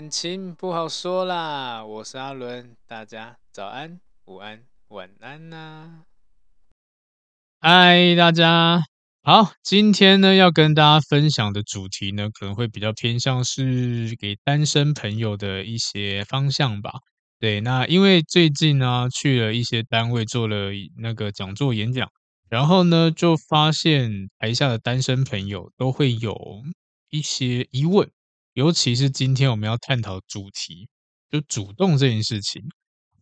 感情不好说啦，我是阿伦，大家早安、午安、晚安呐、嗨，大家好，今天呢要跟大家分享的主题呢，可能会比较偏向是给单身朋友的一些方向吧。对，那因为最近呢去了一些单位做了那个讲座演讲，然后呢就发现台下的单身朋友都会有一些疑问。尤其是今天我们要探讨主题，就主动这件事情，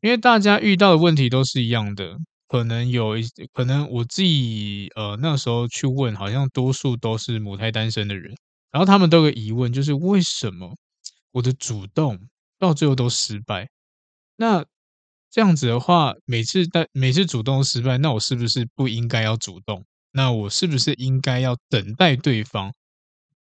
因为大家遇到的问题都是一样的，可能有一，可能我自己呃那时候去问，好像多数都是母胎单身的人，然后他们都有个疑问，就是为什么我的主动到最后都失败？那这样子的话，每次但每次主动失败，那我是不是不应该要主动？那我是不是应该要等待对方？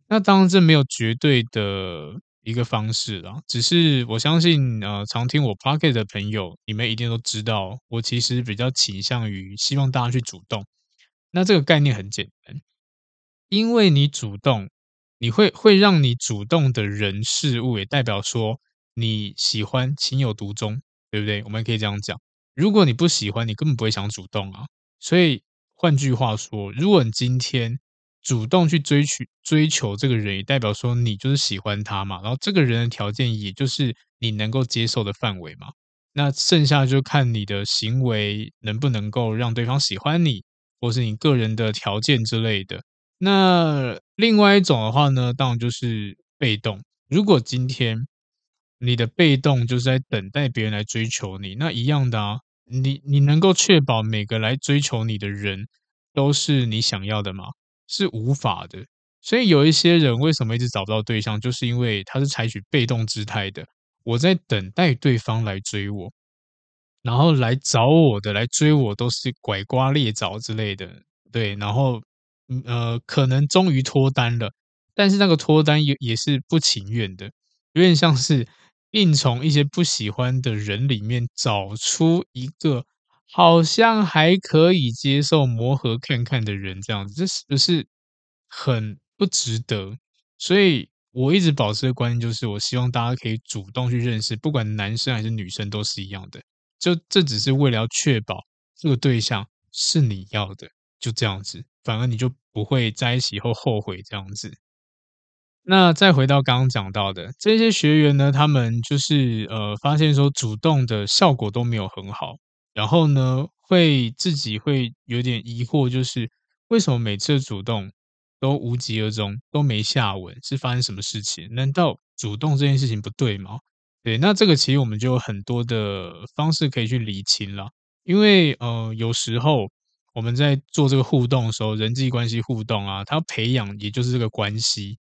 那当然，这没有绝对的一个方式啦，只是我相信，呃，常听我 Podcast 的朋友，你们一定都知道，我其实比较倾向于希望大家去主动。那这个概念很简单，因为你主动，你会会让你主动的人事物，也代表说你喜欢，情有独钟，对不对？我们可以这样讲。如果你不喜欢，你根本不会想主动啊。所以换句话说，如果你今天，主动去追求追求这个人，也代表说你就是喜欢他嘛。然后这个人的条件，也就是你能够接受的范围嘛。那剩下就看你的行为能不能够让对方喜欢你，或是你个人的条件之类的。那另外一种的话呢，当然就是被动。如果今天你的被动就是在等待别人来追求你，那一样的啊，你你能够确保每个来追求你的人都是你想要的吗？是无法的，所以有一些人为什么一直找不到对象，就是因为他是采取被动姿态的。我在等待对方来追我，然后来找我的、来追我都是拐瓜裂枣之类的，对，然后呃，可能终于脱单了，但是那个脱单也也是不情愿的，有点像是硬从一些不喜欢的人里面找出一个。好像还可以接受磨合看看的人这样子，这是不是很不值得？所以我一直保持的观念就是，我希望大家可以主动去认识，不管男生还是女生都是一样的。就这只是为了要确保这个对象是你要的，就这样子，反而你就不会在一起以后后悔这样子。那再回到刚刚讲到的这些学员呢，他们就是呃发现说主动的效果都没有很好。然后呢，会自己会有点疑惑，就是为什么每次主动都无疾而终，都没下文，是发生什么事情？难道主动这件事情不对吗？对，那这个其实我们就有很多的方式可以去理清了。因为呃，有时候我们在做这个互动的时候，人际关系互动啊，它培养也就是这个关系。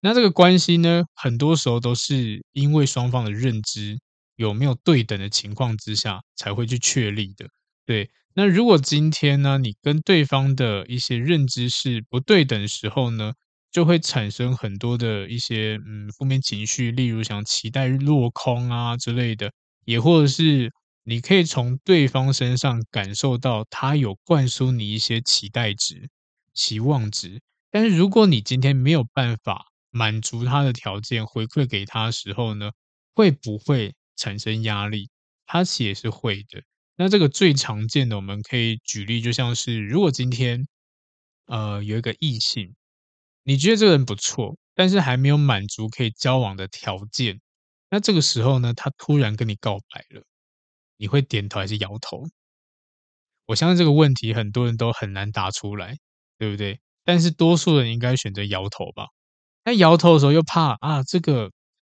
那这个关系呢，很多时候都是因为双方的认知。有没有对等的情况之下才会去确立的？对，那如果今天呢，你跟对方的一些认知是不对等的时候呢，就会产生很多的一些嗯负面情绪，例如像期待落空啊之类的，也或者是你可以从对方身上感受到他有灌输你一些期待值、期望值，但是如果你今天没有办法满足他的条件，回馈给他的时候呢，会不会？产生压力，它其实也是会的。那这个最常见的，我们可以举例，就像是如果今天呃有一个异性，你觉得这个人不错，但是还没有满足可以交往的条件，那这个时候呢，他突然跟你告白了，你会点头还是摇头？我相信这个问题很多人都很难答出来，对不对？但是多数人应该选择摇头吧。那摇头的时候又怕啊，这个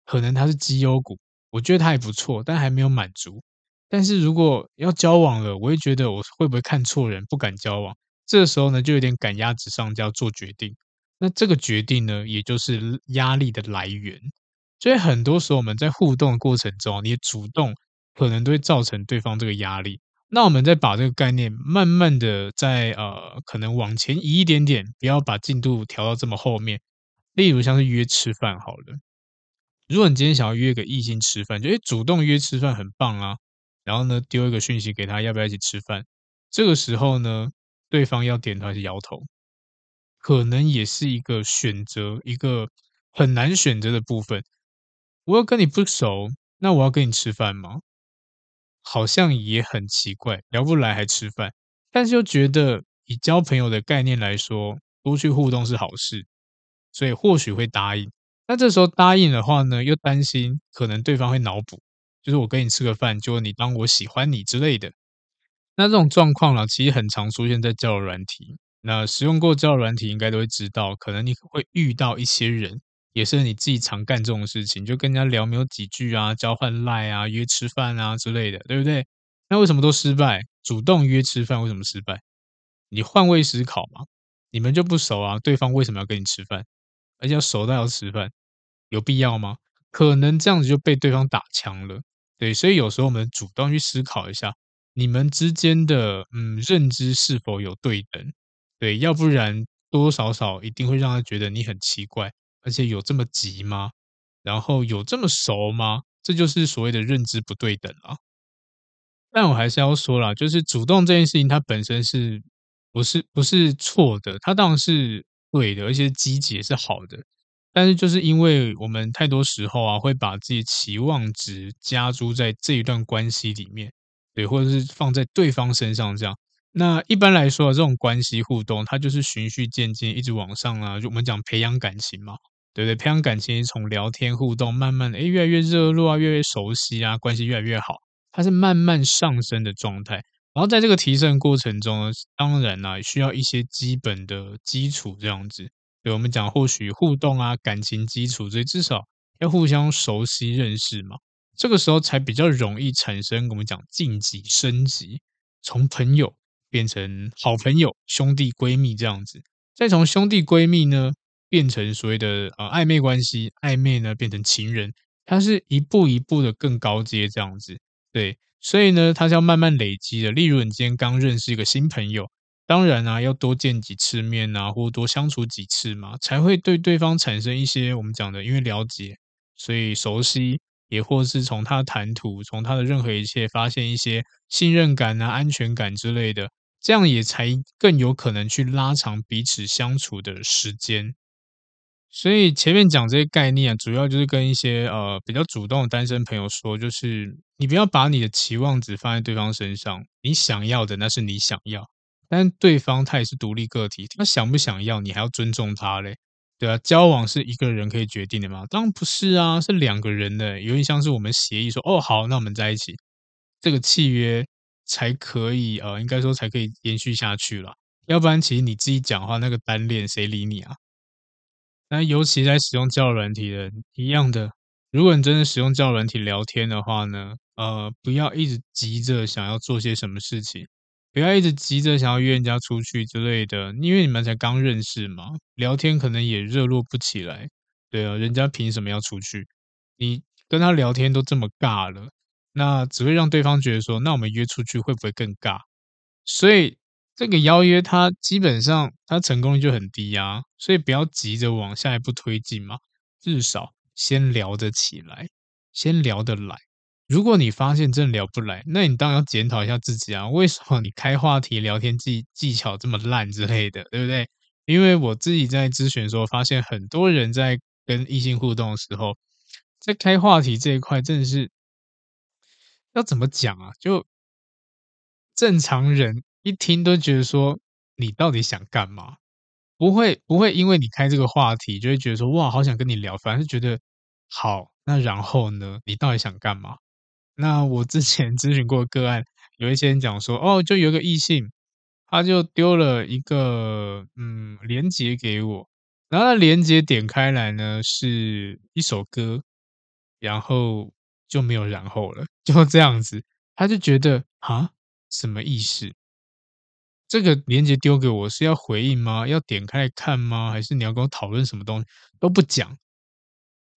可能他是绩优股，我觉得他还不错，但还没有满足。但是如果要交往了，我会觉得我会不会看错人，不敢交往。这个时候呢，就有点赶鸭子上架做决定。那这个决定呢，也就是压力的来源。所以很多时候我们在互动的过程中，你主动可能都会造成对方这个压力。那我们再把这个概念慢慢的再呃，可能往前移一点点，不要把进度调到这么后面。例如像是约吃饭好了，如果你今天想要约个异性吃饭，就诶主动约吃饭很棒啊，然后呢丢一个讯息给他，要不要一起吃饭？这个时候呢，对方要点头还是摇头，可能也是一个选择，一个很难选择的部分。我要跟你不熟，那我要跟你吃饭吗？好像也很奇怪，聊不来还吃饭，但是又觉得以交朋友的概念来说，多去互动是好事。所以或许会答应，那这时候答应的话呢，又担心可能对方会脑补，就是我跟你吃个饭，就你当我喜欢你之类的。那这种状况呢，其实很常出现在交友软体。那使用过交友软体应该都会知道，可能你会遇到一些人，也是你自己常干这种事情，就跟人家聊没有几句啊，交换赖啊，约吃饭啊之类的，对不对？那为什么都失败？主动约吃饭为什么失败？你换位思考嘛，你们就不熟啊，对方为什么要跟你吃饭？而且要熟到要吃饭，有必要吗？可能这样子就被对方打枪了。对，所以有时候我们主动去思考一下，你们之间的嗯认知是否有对等？对，要不然多多少少一定会让他觉得你很奇怪，而且有这么急吗？然后有这么熟吗？这就是所谓的认知不对等啊。但我还是要说啦，就是主动这件事情，它本身是不是不是错的？它当然是。对的，而且积极也是好的，但是就是因为我们太多时候啊，会把自己期望值加诸在这一段关系里面，对，或者是放在对方身上这样。那一般来说啊，这种关系互动，它就是循序渐进，一直往上啊。就我们讲培养感情嘛，对不对？培养感情从聊天互动，慢慢的，诶，越来越热络啊，越来越熟悉啊，关系越来越好，它是慢慢上升的状态。然后在这个提升过程中呢，当然呢，需要一些基本的基础这样子。对我们讲，或许互动啊，感情基础，所以至少要互相熟悉认识嘛。这个时候才比较容易产生我们讲晋级升级，从朋友变成好朋友、兄弟闺蜜这样子，再从兄弟闺蜜呢变成所谓的呃暧昧关系，暧昧呢变成情人，它是一步一步的更高阶这样子，对。所以呢，它是要慢慢累积的。例如，你今天刚认识一个新朋友，当然啊，要多见几次面啊，或多相处几次嘛，才会对对方产生一些我们讲的，因为了解，所以熟悉，也或是从他的谈吐，从他的任何一切，发现一些信任感啊、安全感之类的，这样也才更有可能去拉长彼此相处的时间。所以前面讲这些概念啊，主要就是跟一些呃比较主动的单身朋友说，就是你不要把你的期望值放在对方身上，你想要的那是你想要，但对方他也是独立个体，他想不想要你还要尊重他嘞，对啊，交往是一个人可以决定的吗？当然不是啊，是两个人的，有点像是我们协议说，哦好，那我们在一起，这个契约才可以呃，应该说才可以延续下去了，要不然其实你自己讲话，那个单恋谁理你啊？那尤其在使用交友软体的一样的，如果你真的使用交友软体聊天的话呢，呃，不要一直急着想要做些什么事情，不要一直急着想要约人家出去之类的，因为你们才刚认识嘛，聊天可能也热络不起来。对啊，人家凭什么要出去？你跟他聊天都这么尬了，那只会让对方觉得说，那我们约出去会不会更尬？所以。这个邀约，它基本上它成功率就很低啊，所以不要急着往下一步推进嘛，至少先聊得起来，先聊得来。如果你发现真的聊不来，那你当然要检讨一下自己啊，为什么你开话题、聊天技技巧这么烂之类的，对不对？因为我自己在咨询的时候，发现很多人在跟异性互动的时候，在开话题这一块，真的是要怎么讲啊？就正常人。一听都觉得说，你到底想干嘛？不会不会因为你开这个话题，就会觉得说哇，好想跟你聊，反而是觉得好，那然后呢，你到底想干嘛？那我之前咨询过个案，有一些人讲说，哦，就有个异性，他就丢了一个嗯连接给我，然后连接点开来呢，是一首歌，然后就没有然后了，就这样子，他就觉得啊，什么意思？这个连接丢给我是要回应吗？要点开来看吗？还是你要跟我讨论什么东西？都不讲。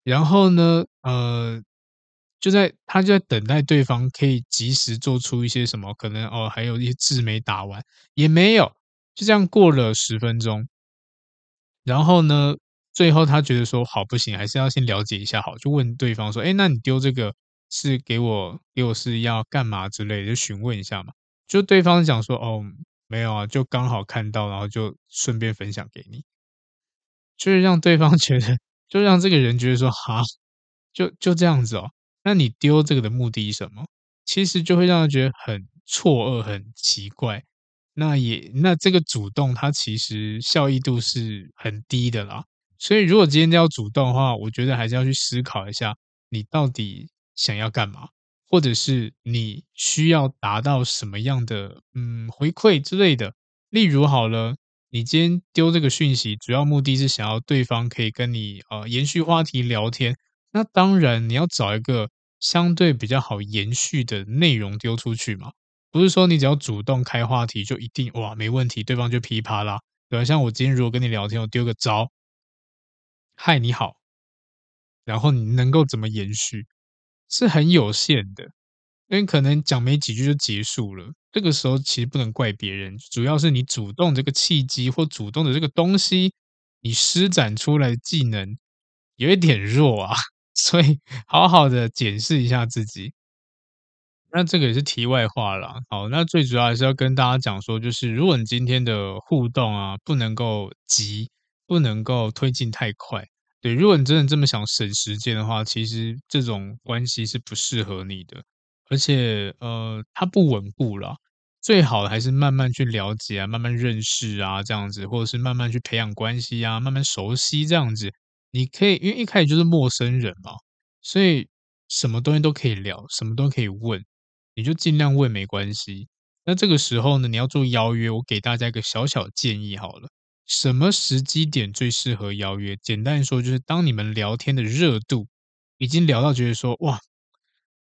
然后呢，呃，就在他就在等待对方可以及时做出一些什么，可能哦，还有一些字没打完，也没有，就这样过了十分钟。然后呢，最后他觉得说好不行，还是要先了解一下好，就问对方说，哎，那你丢这个是给我给我是要干嘛之类的，就询问一下嘛。就对方讲说，哦。没有啊，就刚好看到，然后就顺便分享给你，就是让对方 觉得，就让这个人觉得说，哈，就就这样子哦。那你丢这个的目的是什么？其实就会让他觉得很错愕、很奇怪。那也，那这个主动，它其实效益度是很低的啦。所以，如果今天要主动的话，我觉得还是要去思考一下，你到底想要干嘛。或者是你需要达到什么样的嗯回馈之类的，例如好了，你今天丢这个讯息，主要目的是想要对方可以跟你呃延续话题聊天，那当然你要找一个相对比较好延续的内容丢出去嘛，不是说你只要主动开话题就一定哇没问题，对方就噼啪啦，对吧？像我今天如果跟你聊天，我丢个招，嗨你好，然后你能够怎么延续？是很有限的，因为可能讲没几句就结束了。这个时候其实不能怪别人，主要是你主动这个契机或主动的这个东西，你施展出来的技能有一点弱啊，所以好好的检视一下自己。那这个也是题外话啦。好，那最主要还是要跟大家讲说，就是如果你今天的互动啊，不能够急，不能够推进太快。对，如果你真的这么想省时间的话，其实这种关系是不适合你的，而且呃，它不稳固啦。最好的还是慢慢去了解啊，慢慢认识啊，这样子，或者是慢慢去培养关系啊，慢慢熟悉这样子。你可以，因为一开始就是陌生人嘛，所以什么东西都可以聊，什么都可以问，你就尽量问没关系。那这个时候呢，你要做邀约，我给大家一个小小建议好了。什么时机点最适合邀约？简单说，就是当你们聊天的热度已经聊到觉得说哇，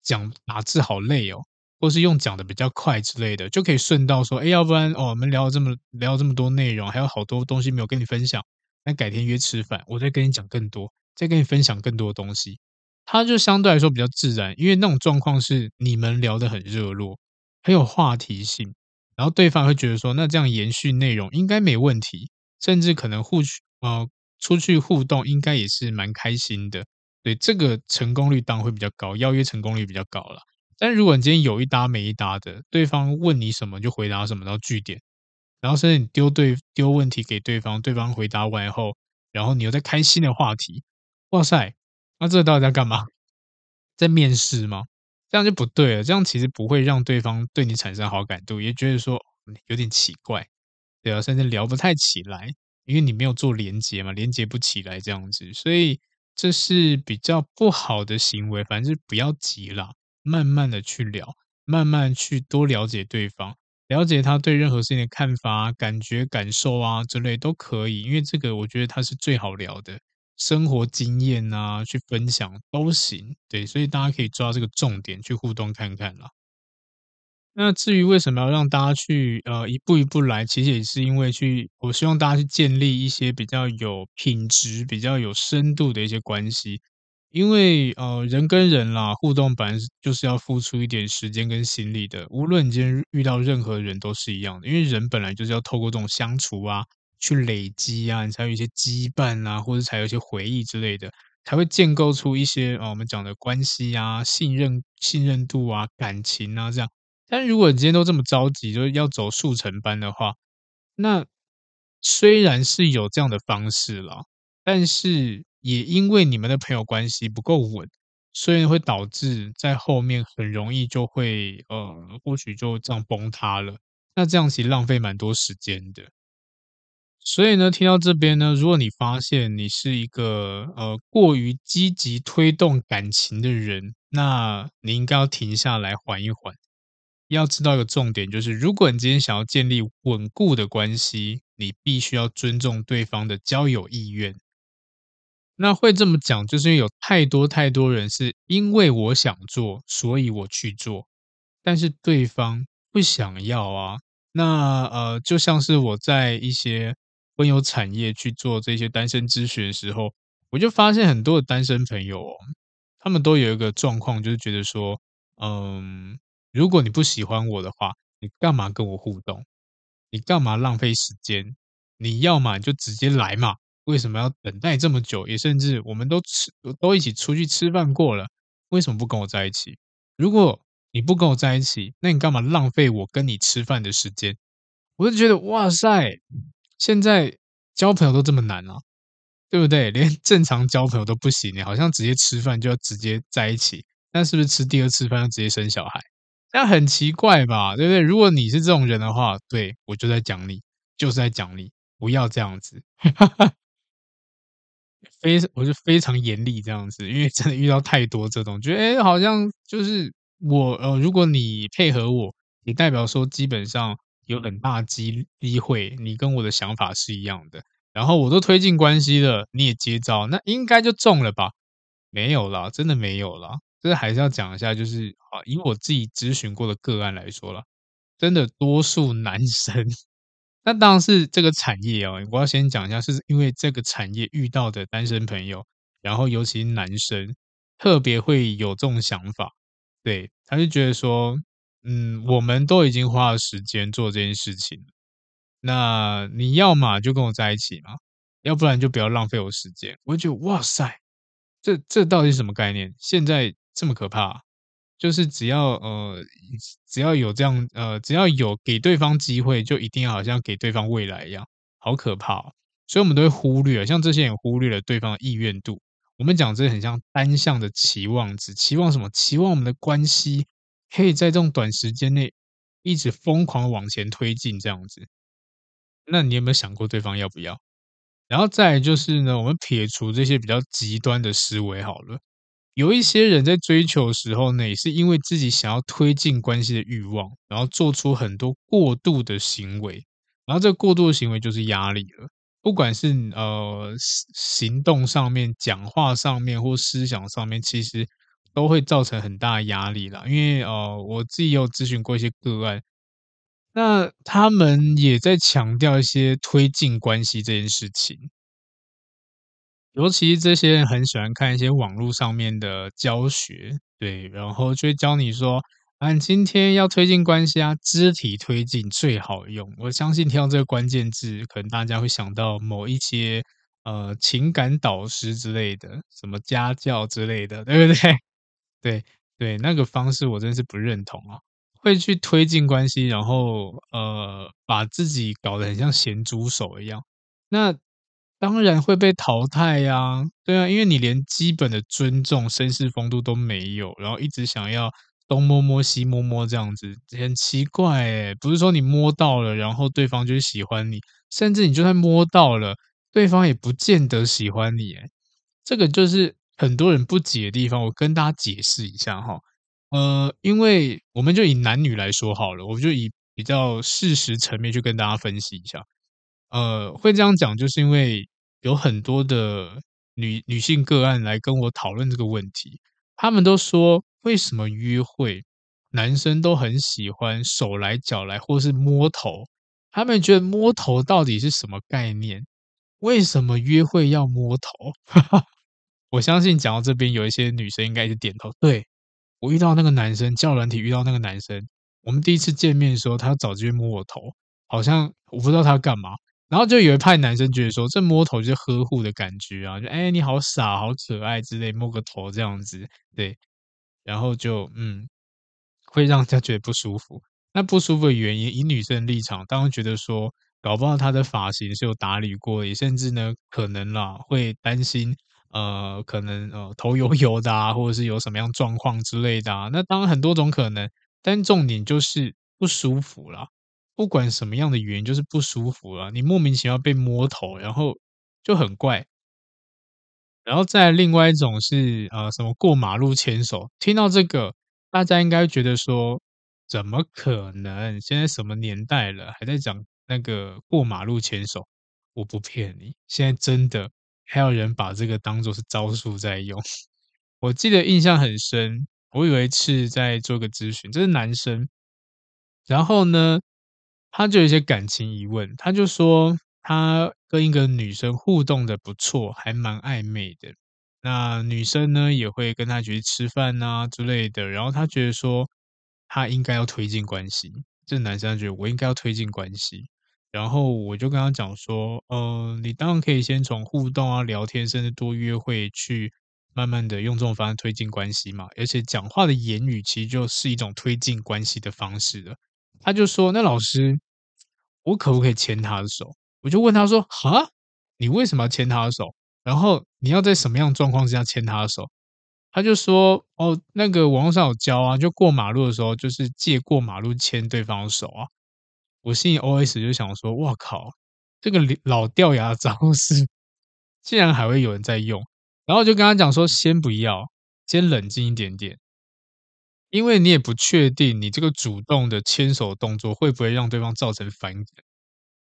讲打字好累哦，或是用讲的比较快之类的，就可以顺道说，哎，要不然哦，我们聊了这么聊这么多内容，还有好多东西没有跟你分享，那改天约吃饭，我再跟你讲更多，再跟你分享更多的东西，它就相对来说比较自然，因为那种状况是你们聊得很热络，很有话题性，然后对方会觉得说，那这样延续内容应该没问题。甚至可能互去呃出去互动，应该也是蛮开心的。对，这个成功率当然会比较高，邀约成功率比较高了。但如果你今天有一搭没一搭的，对方问你什么就回答什么，然后句点，然后甚至你丢对丢问题给对方，对方回答完后，然后你又在开新的话题，哇塞，那这到底在干嘛？在面试吗？这样就不对了，这样其实不会让对方对你产生好感度，也觉得说有点奇怪。对啊，甚至聊不太起来，因为你没有做连接嘛，连接不起来这样子，所以这是比较不好的行为。反正不要急啦，慢慢的去聊，慢慢去多了解对方，了解他对任何事情的看法、感觉、感受啊之类都可以。因为这个我觉得他是最好聊的，生活经验啊，去分享都行。对，所以大家可以抓这个重点去互动看看啦。那至于为什么要让大家去呃一步一步来，其实也是因为去，我希望大家去建立一些比较有品质、比较有深度的一些关系。因为呃人跟人啦互动本来就是要付出一点时间跟心力的，无论你今天遇到任何人都是一样的。因为人本来就是要透过这种相处啊，去累积啊，你才有一些羁绊啊，或者才有一些回忆之类的，才会建构出一些啊我们讲的关系啊、信任、信任度啊、感情啊这样。但如果你今天都这么着急，就是要走速成班的话，那虽然是有这样的方式啦，但是也因为你们的朋友关系不够稳，所以会导致在后面很容易就会呃，或许就这样崩塌了。那这样其实浪费蛮多时间的。所以呢，听到这边呢，如果你发现你是一个呃过于积极推动感情的人，那你应该要停下来缓一缓。要知道一个重点，就是如果你今天想要建立稳固的关系，你必须要尊重对方的交友意愿。那会这么讲，就是因为有太多太多人是因为我想做，所以我去做，但是对方不想要啊。那呃，就像是我在一些婚友产业去做这些单身咨询的时候，我就发现很多的单身朋友哦，他们都有一个状况，就是觉得说，嗯，如果你不喜欢我的话，你干嘛跟我互动？你干嘛浪费时间？你要嘛你就直接来嘛，为什么要等待这么久？也甚至我们都吃都一起出去吃饭过了，为什么不跟我在一起？如果你不跟我在一起，那你干嘛浪费我跟你吃饭的时间？我就觉得哇塞！现在交朋友都这么难啊，对不对？连正常交朋友都不行，你好像直接吃饭就要直接在一起，那是不是吃第二次饭要直接生小孩？那很奇怪吧，对不对？如果你是这种人的话，对，我就在讲你，就是在讲你，不要这样子，非我就非常严厉这样子，因为真的遇到太多这种，觉得哎，好像就是我呃，如果你配合我，也代表说基本上。有很大机机会，你跟我的想法是一样的，然后我都推进关系了，你也接招，那应该就中了吧？没有啦，真的没有啦。这还是要讲一下，就是啊，以我自己咨询过的个案来说啦，真的多数男生，那当然是这个产业哦，我要先讲一下，是因为这个产业遇到的单身朋友，然后尤其男生特别会有这种想法，对，他就觉得说。嗯，我们都已经花了时间做这件事情，那你要嘛就跟我在一起嘛，要不然就不要浪费我时间。我就觉得哇塞，这这到底是什么概念？现在这么可怕，就是只要呃只要有这样呃只要有给对方机会，就一定要好像给对方未来一样，好可怕。所以我们都会忽略，像这些人忽略了对方的意愿度。我们讲这很像单向的期望值，期望什么？期望我们的关系。可以在这种短时间内一直疯狂往前推进，这样子，那你有没有想过对方要不要？然后再来就是呢，我们撇除这些比较极端的思维好了。有一些人在追求的时候呢，也是因为自己想要推进关系的欲望，然后做出很多过度的行为，然后这过度的行为就是压力了。不管是呃行动上面、讲话上面或思想上面，其实。都会造成很大压力啦，因为呃，我自己有咨询过一些个案，那他们也在强调一些推进关系这件事情，尤其这些人很喜欢看一些网络上面的教学，对，然后就会教你说，啊，今天要推进关系啊，肢体推进最好用。我相信听到这个关键字，可能大家会想到某一些呃情感导师之类的，什么家教之类的，对不对？对对，那个方式我真是不认同啊！会去推进关系，然后呃，把自己搞得很像咸猪手一样，那当然会被淘汰呀。对啊，因为你连基本的尊重、绅士风度都没有，然后一直想要东摸摸西摸摸这样子，很奇怪诶。不是说你摸到了，然后对方就喜欢你，甚至你就算摸到了，对方也不见得喜欢你诶。这个就是。很多人不解的地方，我跟大家解释一下哈。呃，因为我们就以男女来说好了，我就以比较事实层面去跟大家分析一下。呃，会这样讲，就是因为有很多的女女性个案来跟我讨论这个问题，他们都说，为什么约会男生都很喜欢手来脚来，或是摸头？他们觉得摸头到底是什么概念？为什么约会要摸头？哈哈。我相信讲到这边，有一些女生应该是点头。对，我遇到那个男生，教软体遇到那个男生，我们第一次见面的时候，他早就摸我头，好像我不知道他干嘛。然后就有一派男生觉得说，这摸头就是呵护的感觉啊，就哎你好傻，好可爱之类，摸个头这样子，对，然后就嗯，会让人家觉得不舒服。那不舒服的原因，以女生的立场，当然觉得说，搞不好他的发型是有打理过，也甚至呢，可能啦会担心。呃，可能呃头油油的啊，或者是有什么样状况之类的啊，那当然很多种可能，但重点就是不舒服啦。不管什么样的原因，就是不舒服了，你莫名其妙被摸头，然后就很怪。然后再另外一种是呃，什么过马路牵手，听到这个，大家应该觉得说，怎么可能？现在什么年代了，还在讲那个过马路牵手？我不骗你，现在真的还有人把这个当做是招数在用。我记得印象很深，我有一次在做个咨询，这是男生，然后呢，他就有一些感情疑问，他就说。他跟一个女生互动的不错，还蛮暧昧的。那女生呢，也会跟他去吃饭啊之类的。然后他觉得说，他应该要推进关系。这男生觉得我应该要推进关系。然后我就跟他讲说，呃，你当然可以先从互动啊、聊天，甚至多约会，去慢慢的用这种方式推进关系嘛。而且讲话的言语其实就是一种推进关系的方式了。他就说，那老师，我可不可以牵他的手？我就问他说：“哈，你为什么要牵他的手？然后你要在什么样状况之下牵他的手？”他就说：“哦，那个网络上有教啊，就过马路的时候，就是借过马路牵对方的手啊。”我心里 OS 就想说：“哇靠，这个老掉牙的招式，竟然还会有人在用。”然后就跟他讲说：“先不要，先冷静一点点，因为你也不确定你这个主动的牵手动作会不会让对方造成反感。”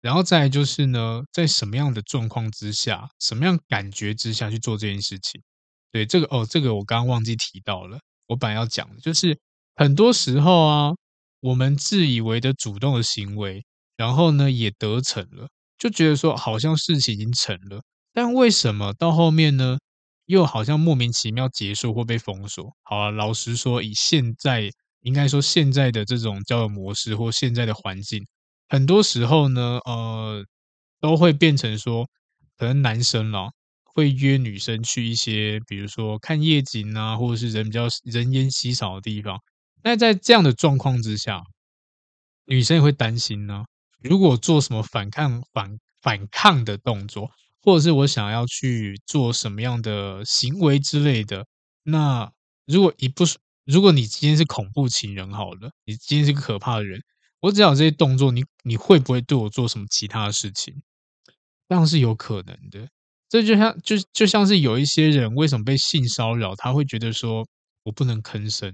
然后再来就是呢，在什么样的状况之下，什么样感觉之下去做这件事情？对，这个哦，这个我刚刚忘记提到了。我本来要讲的就是，很多时候啊，我们自以为的主动的行为，然后呢也得逞了，就觉得说好像事情已经成了，但为什么到后面呢，又好像莫名其妙结束或被封锁？好啊，老实说，以现在应该说现在的这种交友模式或现在的环境。很多时候呢，呃，都会变成说，可能男生啦会约女生去一些，比如说看夜景啊，或者是人比较人烟稀少的地方。那在这样的状况之下，女生也会担心呢，如果做什么反抗、反反抗的动作，或者是我想要去做什么样的行为之类的，那如果一不，如果你今天是恐怖情人好了，你今天是个可怕的人。我只要这些动作，你你会不会对我做什么其他的事情？当然是有可能的。这就像就就像是有一些人为什么被性骚扰，他会觉得说我不能吭声，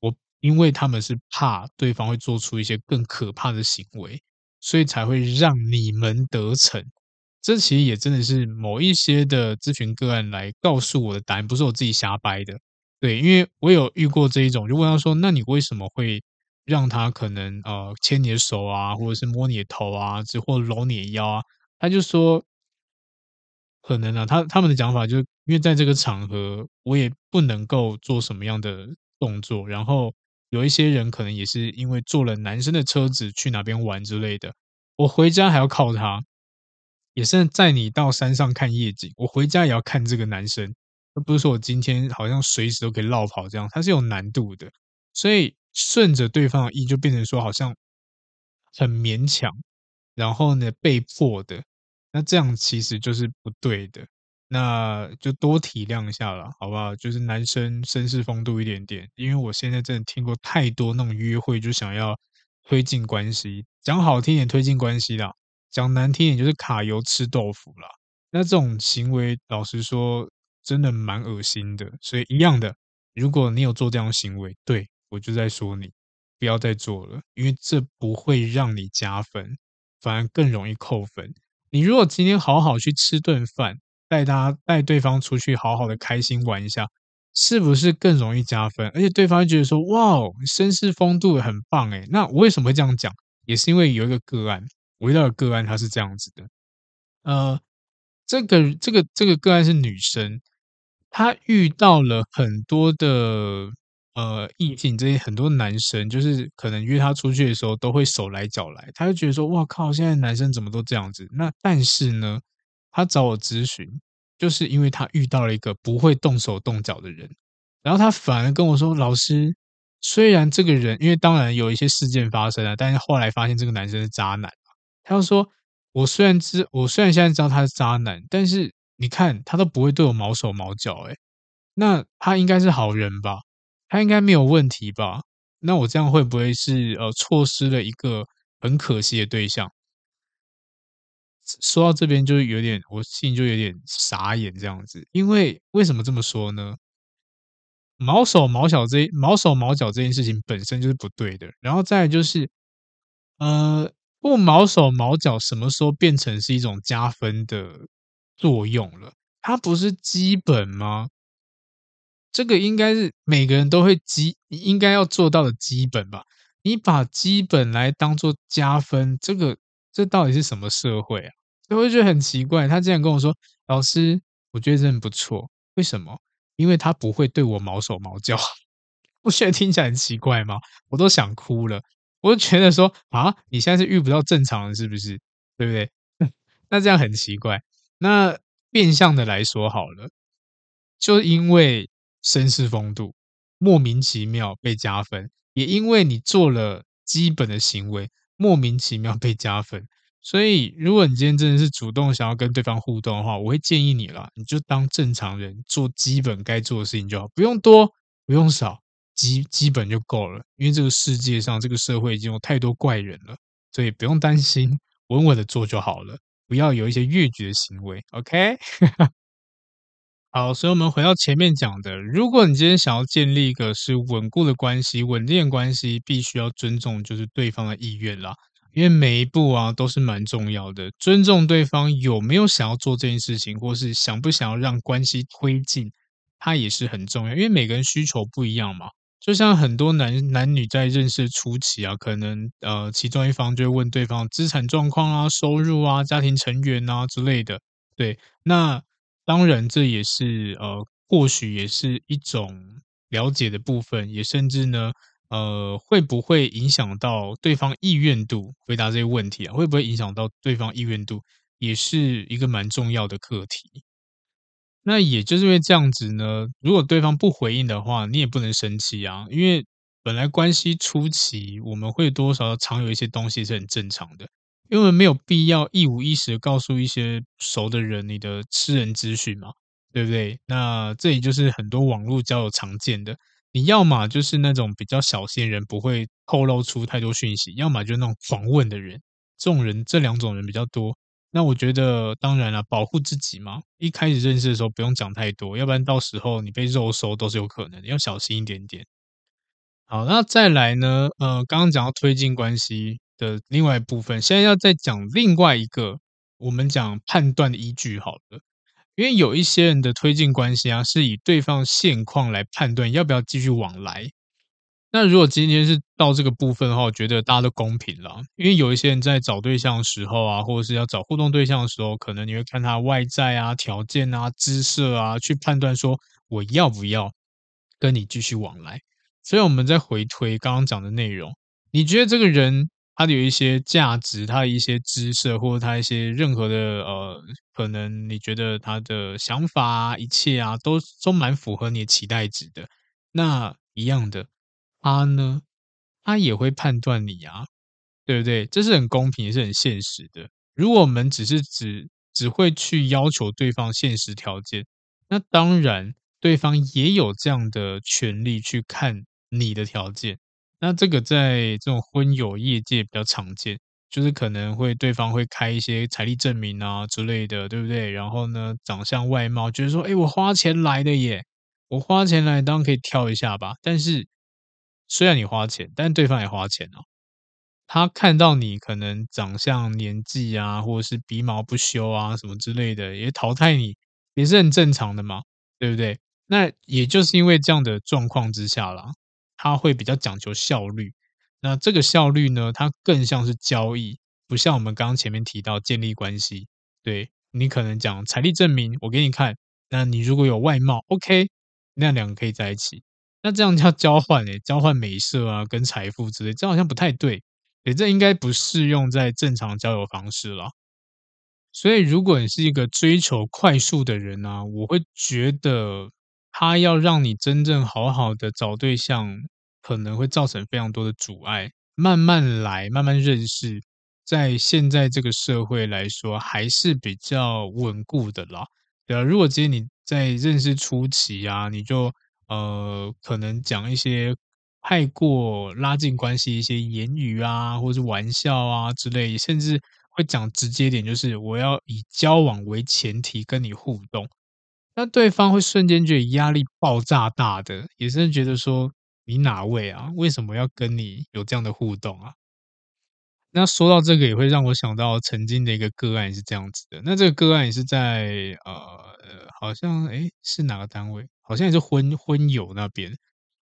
我因为他们是怕对方会做出一些更可怕的行为，所以才会让你们得逞。这其实也真的是某一些的咨询个案来告诉我的答案，不是我自己瞎掰的。对，因为我有遇过这一种，就问他说：“那你为什么会？”让他可能呃牵你的手啊，或者是摸你的头啊，只或搂你的腰啊，他就说可能啊，他他们的讲法就是因为在这个场合，我也不能够做什么样的动作。然后有一些人可能也是因为坐了男生的车子去哪边玩之类的，我回家还要靠他，也是载你到山上看夜景，我回家也要看这个男生，而不是说我今天好像随时都可以落跑这样，它是有难度的，所以。顺着对方的意，就变成说好像很勉强，然后呢被迫的，那这样其实就是不对的，那就多体谅一下了，好不好？就是男生绅士风度一点点，因为我现在真的听过太多那种约会就想要推进关系，讲好听点推进关系啦，讲难听点就是卡油吃豆腐啦。那这种行为，老实说真的蛮恶心的。所以一样的，如果你有做这样的行为，对。我就在说你不要再做了，因为这不会让你加分，反而更容易扣分。你如果今天好好去吃顿饭，带他带对方出去好好的开心玩一下，是不是更容易加分？而且对方会觉得说：“哇，绅士风度很棒诶。”那我为什么会这样讲？也是因为有一个个案，我遇到的个案他是这样子的，呃，这个这个这个个案是女生，她遇到了很多的。呃，异性这些很多男生，就是可能约她出去的时候，都会手来脚来，她就觉得说，哇靠，现在男生怎么都这样子？那但是呢，他找我咨询，就是因为他遇到了一个不会动手动脚的人，然后他反而跟我说，老师，虽然这个人，因为当然有一些事件发生了，但是后来发现这个男生是渣男，他就说，我虽然知，我虽然现在知道他是渣男，但是你看他都不会对我毛手毛脚，诶，那他应该是好人吧？他应该没有问题吧？那我这样会不会是呃错失了一个很可惜的对象。说到这边就有点，我心里就有点傻眼这样子，因为为什么这么说呢？毛手毛脚这毛手毛脚这件事情本身就是不对的，然后再来就是，呃，不毛手毛脚什么时候变成是一种加分的作用了？它不是基本吗？这个应该是每个人都会基应该要做到的基本吧？你把基本来当做加分，这个这到底是什么社会啊？所以我觉得很奇怪。他竟然跟我说：“老师，我觉得真不错。”为什么？因为他不会对我毛手毛脚，不觉得听起来很奇怪吗？我都想哭了，我就觉得说啊，你现在是遇不到正常人是不是？对不对？那这样很奇怪。那变相的来说好了，就因为绅士风度莫名其妙被加分，也因为你做了基本的行为莫名其妙被加分。所以，如果你今天真的是主动想要跟对方互动的话，我会建议你啦，你就当正常人做基本该做的事情就好，不用多，不用少，基基本就够了。因为这个世界上，这个社会已经有太多怪人了，所以不用担心，稳稳的做就好了，不要有一些越矩的行为。OK，好，所以我们回到前面讲的，如果你今天想要建立一个是稳固的关系、稳定的关系，必须要尊重就是对方的意愿啦。因为每一步啊都是蛮重要的，尊重对方有没有想要做这件事情，或是想不想要让关系推进，它也是很重要。因为每个人需求不一样嘛，就像很多男男女在认识初期啊，可能呃其中一方就会问对方资产状况啊、收入啊、家庭成员啊之类的。对，那当然这也是呃或许也是一种了解的部分，也甚至呢。呃，会不会影响到对方意愿度？回答这些问题啊，会不会影响到对方意愿度，也是一个蛮重要的课题。那也就是因为这样子呢，如果对方不回应的话，你也不能生气啊，因为本来关系初期我们会多少藏有一些东西是很正常的，因为没有必要一五一十告诉一些熟的人你的私人资讯嘛，对不对？那这也就是很多网络交友常见的。你要么就是那种比较小心人，不会透露出太多讯息；要么就是那种访问的人，这种人这两种人比较多。那我觉得，当然了，保护自己嘛。一开始认识的时候不用讲太多，要不然到时候你被肉搜都是有可能的，要小心一点点。好，那再来呢？呃，刚刚讲到推进关系的另外一部分，现在要再讲另外一个我们讲判断的依据，好了。因为有一些人的推进关系啊，是以对方现况来判断要不要继续往来。那如果今天是到这个部分的话，我觉得大家都公平了。因为有一些人在找对象的时候啊，或者是要找互动对象的时候，可能你会看他外在啊、条件啊、姿色啊，去判断说我要不要跟你继续往来。所以我们再回推刚刚讲的内容，你觉得这个人？他有一些价值，他的一些姿色，或者他一些任何的呃，可能你觉得他的想法啊，一切啊，都都蛮符合你的期待值的。那一样的，他呢，他也会判断你啊，对不对？这是很公平，也是很现实的。如果我们只是只只会去要求对方现实条件，那当然对方也有这样的权利去看你的条件。那这个在这种婚友业界比较常见，就是可能会对方会开一些财力证明啊之类的，对不对？然后呢，长相外貌，就是说，哎，我花钱来的耶，我花钱来，当然可以挑一下吧。但是虽然你花钱，但对方也花钱哦。他看到你可能长相、年纪啊，或者是鼻毛不修啊什么之类的，也淘汰你，也是很正常的嘛，对不对？那也就是因为这样的状况之下啦。他会比较讲求效率，那这个效率呢，它更像是交易，不像我们刚刚前面提到建立关系。对，你可能讲财力证明，我给你看，那你如果有外貌，OK，那两个可以在一起。那这样叫交换诶，交换美色啊，跟财富之类，这好像不太对。诶，这应该不适用在正常交友方式了。所以，如果你是一个追求快速的人呢，我会觉得。他要让你真正好好的找对象，可能会造成非常多的阻碍。慢慢来，慢慢认识，在现在这个社会来说，还是比较稳固的啦。对啊，如果今天你在认识初期啊，你就呃可能讲一些太过拉近关系一些言语啊，或是玩笑啊之类，甚至会讲直接点，就是我要以交往为前提跟你互动，那对方会瞬间觉得压力爆炸大的，也是觉得说你哪位啊？为什么要跟你有这样的互动啊？那说到这个，也会让我想到曾经的一个个案是这样子的。那这个个案也是在呃，好像诶是哪个单位？好像也是婚婚友那边。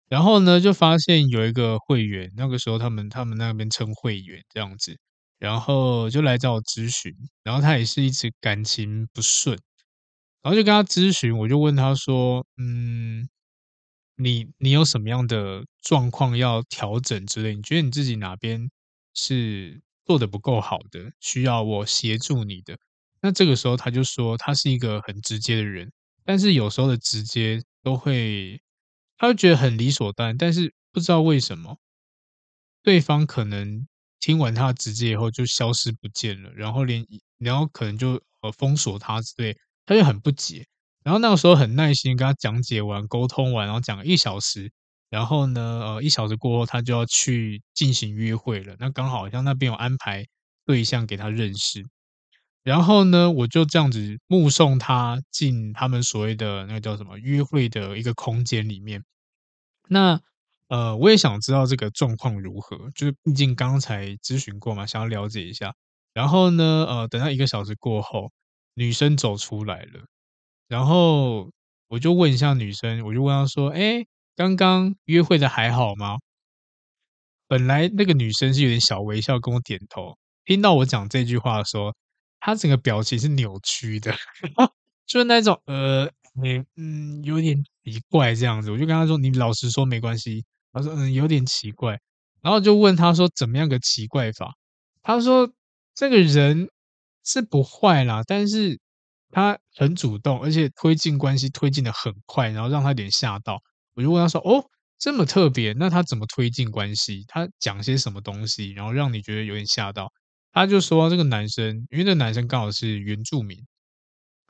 然后呢，就发现有一个会员，那个时候他们他们那边称会员这样子，然后就来找我咨询，然后他也是一直感情不顺，然后就跟他咨询，我就问他说，嗯，你你有什么样的状况要调整之类？你觉得你自己哪边是做的不够好的，需要我协助你的？那这个时候他就说，他是一个很直接的人，但是有时候的直接都会。他会觉得很理所当然，但是不知道为什么，对方可能听完他的直接以后就消失不见了，然后连然后可能就呃封锁他之类，他就很不解。然后那个时候很耐心跟他讲解完、沟通完，然后讲了一小时，然后呢，呃，一小时过后他就要去进行约会了。那刚好像那边有安排对象给他认识，然后呢，我就这样子目送他进他们所谓的那个叫什么约会的一个空间里面。那呃，我也想知道这个状况如何，就是毕竟刚才咨询过嘛，想要了解一下。然后呢，呃，等到一个小时过后，女生走出来了，然后我就问一下女生，我就问她说：“哎，刚刚约会的还好吗？”本来那个女生是有点小微笑跟我点头，听到我讲这句话的时候，他整个表情是扭曲的，就是那种呃。嗯嗯，有点奇怪这样子，我就跟他说：“你老实说没关系。”他说：“嗯，有点奇怪。”然后就问他说：“怎么样个奇怪法？”他说：“这个人是不坏啦，但是他很主动，而且推进关系推进的很快，然后让他有点吓到。”我就问他说：“哦，这么特别？那他怎么推进关系？他讲些什么东西，然后让你觉得有点吓到？”他就说：“这个男生，因为这个男生刚好是原住民，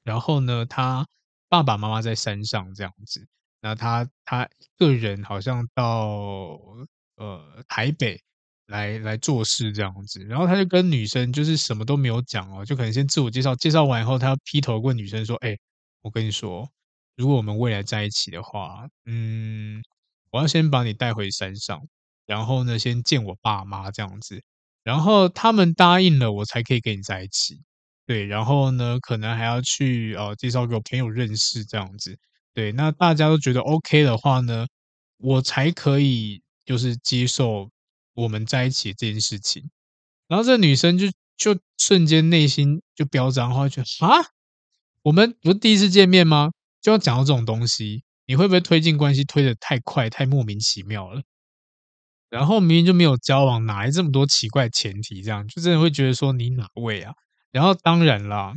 然后呢，他。”爸爸妈妈在山上这样子，那他他一个人好像到呃台北来来做事这样子，然后他就跟女生就是什么都没有讲哦，就可能先自我介绍，介绍完以后，他要劈头问女生说：“哎，我跟你说，如果我们未来在一起的话，嗯，我要先把你带回山上，然后呢，先见我爸妈这样子，然后他们答应了，我才可以跟你在一起。”对，然后呢，可能还要去呃介绍给我朋友认识这样子。对，那大家都觉得 OK 的话呢，我才可以就是接受我们在一起这件事情。然后这女生就就瞬间内心就飙脏话，就啊，我们不是第一次见面吗？就要讲到这种东西，你会不会推进关系推得太快，太莫名其妙了？然后明明就没有交往，哪来这么多奇怪前提？这样就真的会觉得说你哪位啊？然后当然啦，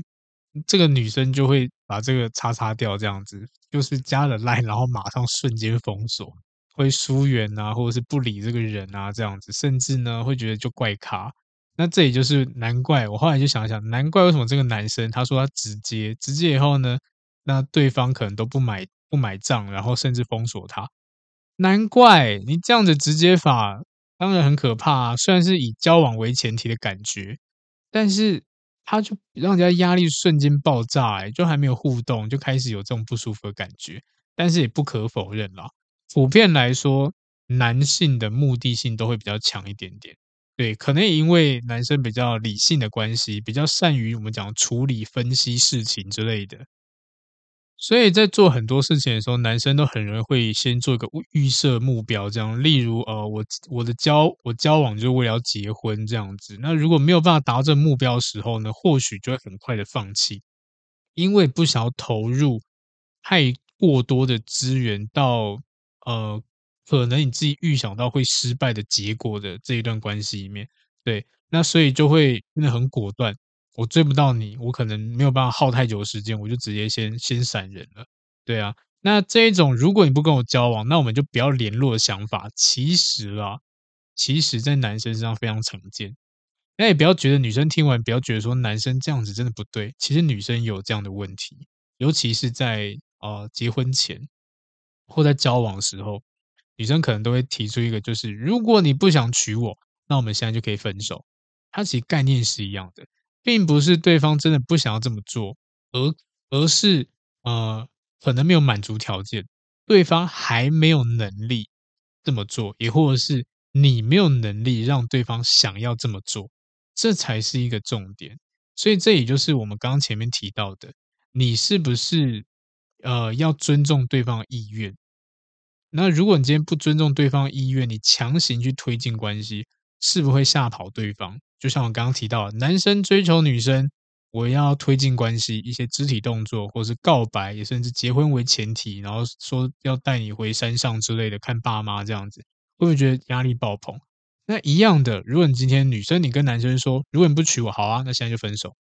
这个女生就会把这个叉叉掉，这样子就是加了 line，然后马上瞬间封锁，会疏远啊，或者是不理这个人啊，这样子，甚至呢会觉得就怪咖。那这也就是难怪，我后来就想想，难怪为什么这个男生他说他直接直接以后呢，那对方可能都不买不买账，然后甚至封锁他。难怪你这样子直接法，当然很可怕啊。虽然是以交往为前提的感觉，但是。他就让人家压力瞬间爆炸，欸，就还没有互动，就开始有这种不舒服的感觉。但是也不可否认啦，普遍来说，男性的目的性都会比较强一点点。对，可能也因为男生比较理性的关系，比较善于我们讲处理、分析事情之类的。所以在做很多事情的时候，男生都很容易会先做一个预设目标，这样，例如，呃，我我的交我交往就是为了要结婚这样子。那如果没有办法达到这个目标的时候呢，或许就会很快的放弃，因为不想要投入太过多的资源到呃，可能你自己预想到会失败的结果的这一段关系里面。对，那所以就会真的很果断。我追不到你，我可能没有办法耗太久时间，我就直接先先闪人了。对啊，那这一种如果你不跟我交往，那我们就不要联络的想法，其实啊，其实在男生身上非常常见。那也不要觉得女生听完不要觉得说男生这样子真的不对，其实女生有这样的问题，尤其是在呃结婚前或在交往的时候，女生可能都会提出一个，就是如果你不想娶我，那我们现在就可以分手。它其实概念是一样的，并不是对方真的不想要这么做，而而是呃可能没有满足条件，对方还没有能力这么做，也或者是你没有能力让对方想要这么做，这才是一个重点。所以这也就是我们刚刚前面提到的，你是不是呃要尊重对方意愿？那如果你今天不尊重对方意愿，你强行去推进关系，是不会吓跑对方？就像我刚刚提到，男生追求女生，我要推进关系，一些肢体动作，或是告白，也甚至结婚为前提，然后说要带你回山上之类的，看爸妈这样子，会不会觉得压力爆棚？那一样的，如果你今天女生你跟男生说，如果你不娶我，好啊，那现在就分手。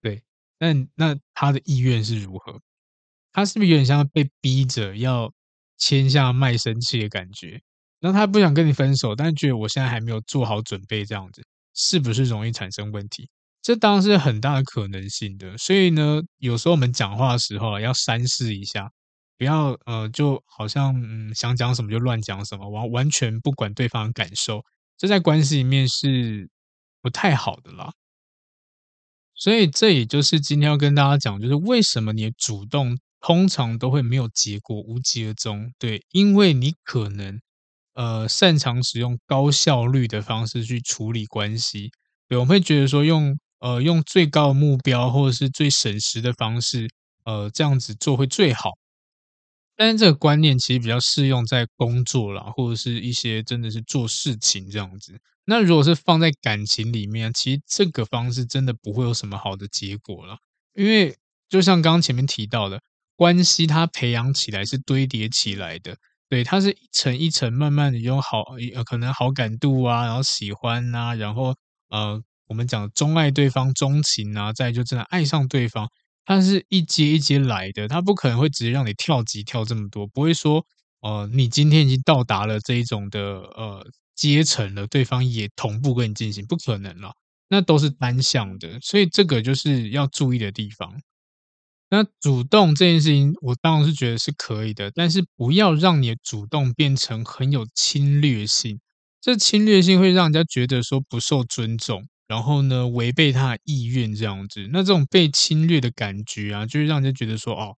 对，那那他的意愿是如何？他是不是有点像被逼着要签下卖身契的感觉？那他不想跟你分手，但是觉得我现在还没有做好准备，这样子。是不是容易产生问题？这当然是很大的可能性的。所以呢，有时候我们讲话的时候要三思一下，不要呃，就好像嗯想讲什么就乱讲什么，完完全不管对方的感受，这在关系里面是不太好的啦。所以这也就是今天要跟大家讲，就是为什么你主动通常都会没有结果，无疾而终。对，因为你可能。呃，擅长使用高效率的方式去处理关系，对，我们会觉得说用呃用最高的目标或者是最省时的方式，呃，这样子做会最好。但是这个观念其实比较适用在工作啦，或者是一些真的是做事情这样子。那如果是放在感情里面，其实这个方式真的不会有什么好的结果了，因为就像刚刚前面提到的，关系它培养起来是堆叠起来的。对，它是一层一层慢慢的用好，呃，可能好感度啊，然后喜欢啊，然后呃，我们讲钟爱对方、钟情啊，再就真的爱上对方，它是一阶一阶来的，它不可能会直接让你跳级跳这么多，不会说，呃，你今天已经到达了这一种的呃阶层了，对方也同步跟你进行，不可能了，那都是单向的，所以这个就是要注意的地方。那主动这件事情，我当然是觉得是可以的，但是不要让你的主动变成很有侵略性。这侵略性会让人家觉得说不受尊重，然后呢，违背他的意愿这样子。那这种被侵略的感觉啊，就是让人家觉得说哦，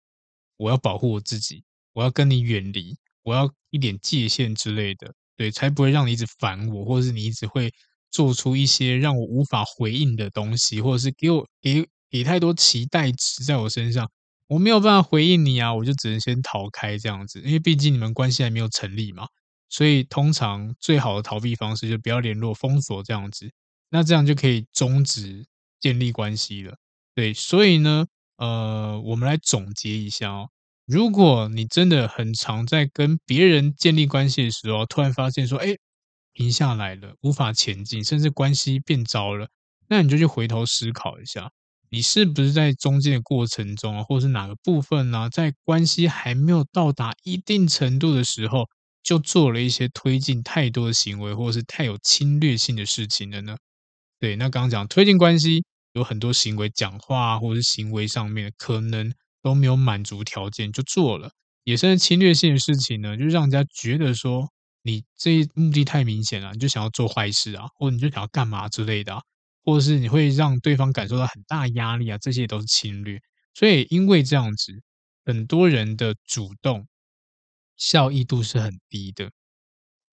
我要保护我自己，我要跟你远离，我要一点界限之类的，对，才不会让你一直烦我，或者是你一直会做出一些让我无法回应的东西，或者是给我给。给太多期待值在我身上，我没有办法回应你啊，我就只能先逃开这样子，因为毕竟你们关系还没有成立嘛，所以通常最好的逃避方式就不要联络、封锁这样子，那这样就可以终止建立关系了。对，所以呢，呃，我们来总结一下哦，如果你真的很常在跟别人建立关系的时候，突然发现说，哎，停下来了，无法前进，甚至关系变糟了，那你就去回头思考一下。你是不是在中间的过程中啊，或是哪个部分呢，在关系还没有到达一定程度的时候，就做了一些推进太多的行为，或者是太有侵略性的事情了呢？对，那刚刚讲推进关系有很多行为，讲话或者是行为上面可能都没有满足条件就做了，也是侵略性的事情呢，就让人家觉得说你这目的太明显了，你就想要做坏事啊，或者你就想要干嘛之类的。或者是你会让对方感受到很大压力啊，这些都是侵略。所以因为这样子，很多人的主动效益度是很低的，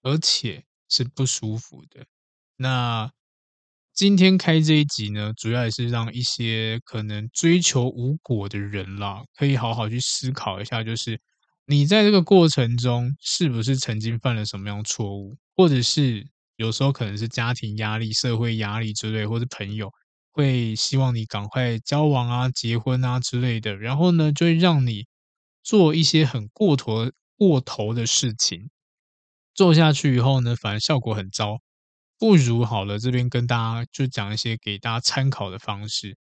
而且是不舒服的。那今天开这一集呢，主要也是让一些可能追求无果的人啦，可以好好去思考一下，就是你在这个过程中是不是曾经犯了什么样的错误，或者是。有时候可能是家庭压力、社会压力之类，或者朋友会希望你赶快交往啊、结婚啊之类的，然后呢，就会让你做一些很过头、过头的事情。做下去以后呢，反而效果很糟。不如好了，这边跟大家就讲一些给大家参考的方式。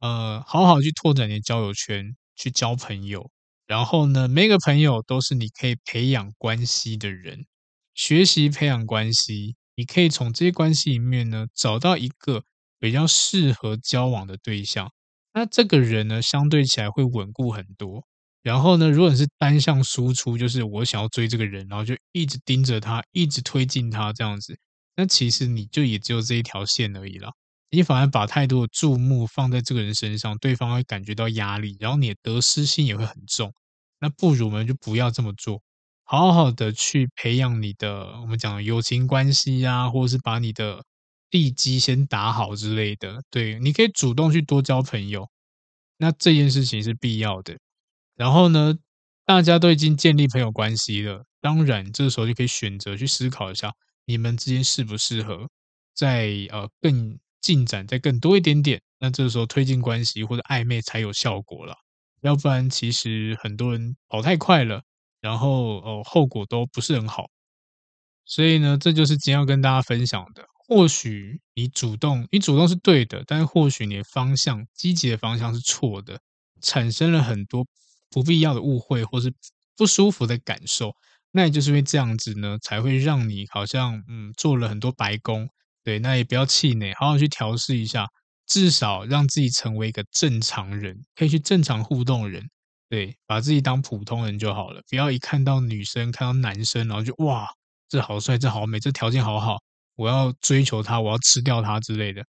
呃，好好去拓展你的交友圈，去交朋友。然后呢，每个朋友都是你可以培养关系的人，学习培养关系。你可以从这些关系里面呢，找到一个比较适合交往的对象。那这个人呢，相对起来会稳固很多。然后呢，如果你是单向输出，就是我想要追这个人，然后就一直盯着他，一直推进他这样子，那其实你就也只有这一条线而已了。你反而把太多的注目放在这个人身上，对方会感觉到压力，然后你的得失心也会很重。那不如们，就不要这么做，好好的去培养你的我们讲的友情关系啊，或者是把你的地基先打好之类的。对，你可以主动去多交朋友，那这件事情是必要的。然后呢，大家都已经建立朋友关系了，当然这时候就可以选择去思考一下，你们之间适不适合再呃更进展再更多一点点。那这时候推进关系或者暧昧才有效果了，要不然其实很多人跑太快了，然后哦后果都不是很好。所以呢，这就是今天要跟大家分享的。或许你主动，你主动是对的，但是或许你的方向积极的方向是错的，产生了很多。不必要的误会或是不舒服的感受，那也就是因为这样子呢，才会让你好像嗯做了很多白工。对，那也不要气馁，好好去调试一下，至少让自己成为一个正常人，可以去正常互动的人。对，把自己当普通人就好了，不要一看到女生看到男生，然后就哇，这好帅，这好美，这条件好好，我要追求他，我要吃掉他之类的。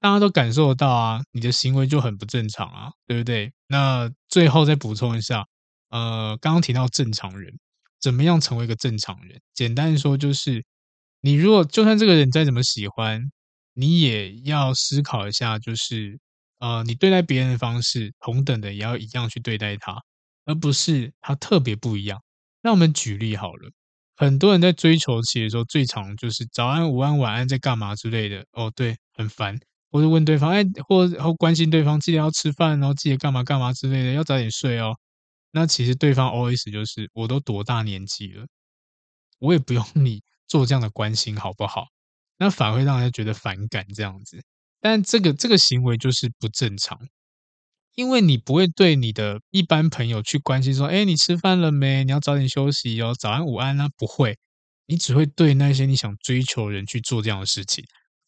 大家都感受得到啊，你的行为就很不正常啊，对不对？那最后再补充一下，呃，刚刚提到正常人，怎么样成为一个正常人？简单说就是，你如果就算这个人再怎么喜欢，你也要思考一下，就是呃，你对待别人的方式，同等的也要一样去对待他，而不是他特别不一样。那我们举例好了。很多人在追求期的时候，最常就是早安、午安、晚安，在干嘛之类的。哦，对，很烦。或者问对方，哎，或者关心对方，记得要吃饭，然后记得干嘛干嘛之类的，要早点睡哦。那其实对方 always 就是，我都多大年纪了，我也不用 你做这样的关心，好不好？那反而会让人家觉得反感这样子。但这个这个行为就是不正常，因为你不会对你的一般朋友去关心说，哎，你吃饭了没？你要早点休息哦，早安午安啊，不会。你只会对那些你想追求人去做这样的事情，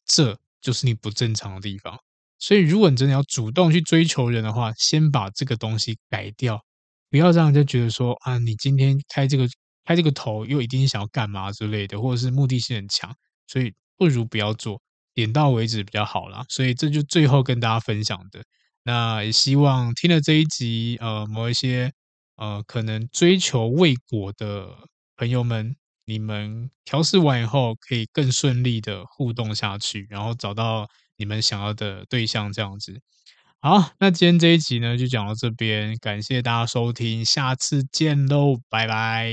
这。就是你不正常的地方，所以如果你真的要主动去追求人的话，先把这个东西改掉，不要让人家觉得说啊，你今天开这个开这个头又一定想要干嘛之类的，或者是目的性很强，所以不如不要做，点到为止比较好啦。所以这就最后跟大家分享的，那也希望听了这一集，呃，某一些呃可能追求未果的朋友们。你们调试完以后，可以更顺利的互动下去，然后找到你们想要的对象，这样子。好，那今天这一集呢，就讲到这边，感谢大家收听，下次见喽，拜拜。